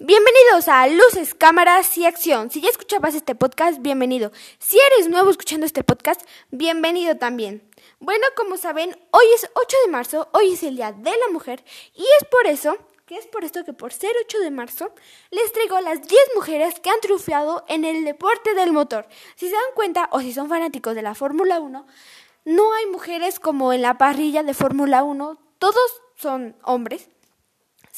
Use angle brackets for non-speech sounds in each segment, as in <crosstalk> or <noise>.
Bienvenidos a Luces, Cámaras y Acción. Si ya escuchabas este podcast, bienvenido. Si eres nuevo escuchando este podcast, bienvenido también. Bueno, como saben, hoy es 8 de marzo, hoy es el Día de la Mujer y es por eso, que es por esto que por ser 8 de marzo, les traigo las 10 mujeres que han triunfado en el deporte del motor. Si se dan cuenta o si son fanáticos de la Fórmula 1, no hay mujeres como en la parrilla de Fórmula 1, todos son hombres.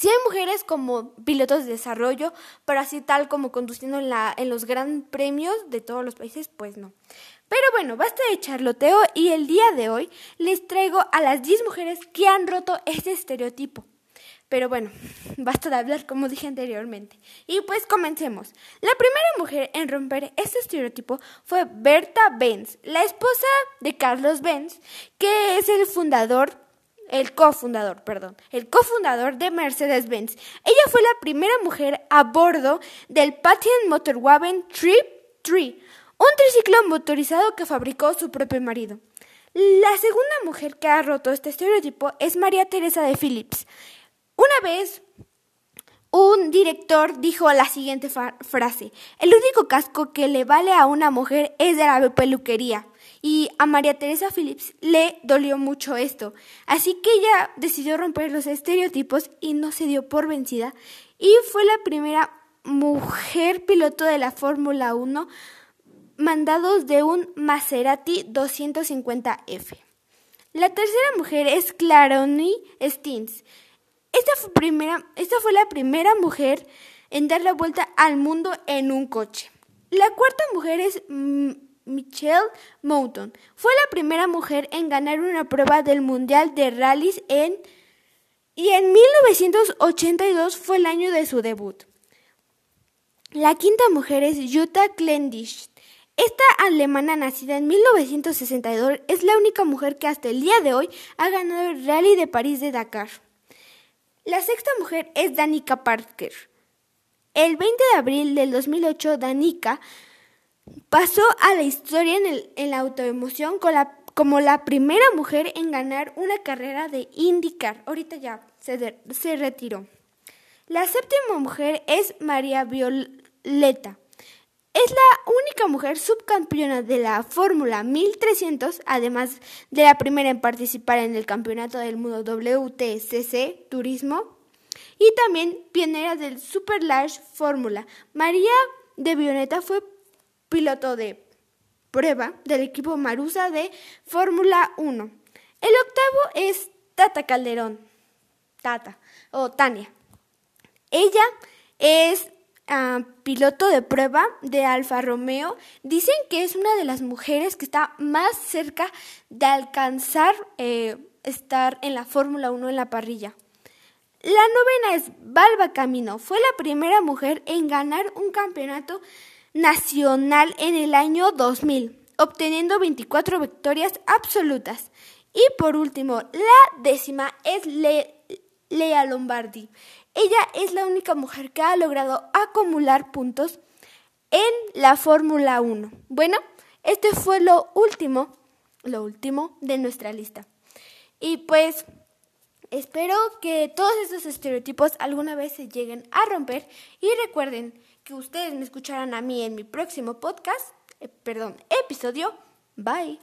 Si hay mujeres como pilotos de desarrollo, pero así tal como conduciendo en, la, en los gran premios de todos los países, pues no. Pero bueno, basta de charloteo y el día de hoy les traigo a las 10 mujeres que han roto este estereotipo. Pero bueno, <laughs> basta de hablar como dije anteriormente. Y pues comencemos. La primera mujer en romper este estereotipo fue Berta Benz, la esposa de Carlos Benz, que es el fundador el cofundador, perdón, el cofundador de Mercedes-Benz. Ella fue la primera mujer a bordo del Patent Motorwagen Trip 3, un triciclo motorizado que fabricó su propio marido. La segunda mujer que ha roto este estereotipo es María Teresa de Phillips. Una vez un director dijo la siguiente frase, el único casco que le vale a una mujer es de la peluquería. Y a María Teresa Phillips le dolió mucho esto. Así que ella decidió romper los estereotipos y no se dio por vencida. Y fue la primera mujer piloto de la Fórmula 1 mandados de un Maserati 250F. La tercera mujer es Claroni Stins. Esta fue, esta fue la primera mujer en dar la vuelta al mundo en un coche. La cuarta mujer es Michelle Mouton. Fue la primera mujer en ganar una prueba del Mundial de Rallys en y en 1982 fue el año de su debut. La quinta mujer es Jutta Klendisch. Esta alemana nacida en 1962 es la única mujer que hasta el día de hoy ha ganado el Rally de París de Dakar. La sexta mujer es Danica Parker. El 20 de abril del 2008, Danica Pasó a la historia en, la autoemoción como la primera mujer en ganar una carrera de IndyCar. Ahorita ya se, se retiró. La séptima mujer es María Violeta. Es la única mujer subcampeona de la Fórmula 1300, además de la primera en participar en el Campeonato del Mundo WTCC Turismo y también pionera del Super Large Fórmula. María de Violeta fue piloto de prueba del equipo Marusa de Fórmula 1. El octavo es Tata Calderón. Tata o Tania. Ella es ah, piloto de prueba de Alfa Romeo. Dicen que es una de las mujeres que está más cerca de alcanzar eh, estar en la Fórmula 1 en la parrilla. La novena es Balba Camino. Fue la primera mujer en ganar un campeonato nacional en el año 2000, obteniendo 24 victorias absolutas. Y por último, la décima es Lea Lombardi. Ella es la única mujer que ha logrado acumular puntos en la Fórmula 1. Bueno, este fue lo último, lo último de nuestra lista. Y pues espero que todos estos estereotipos alguna vez se lleguen a romper y recuerden que ustedes me escucharán a mí en mi próximo podcast, eh, perdón, episodio. Bye.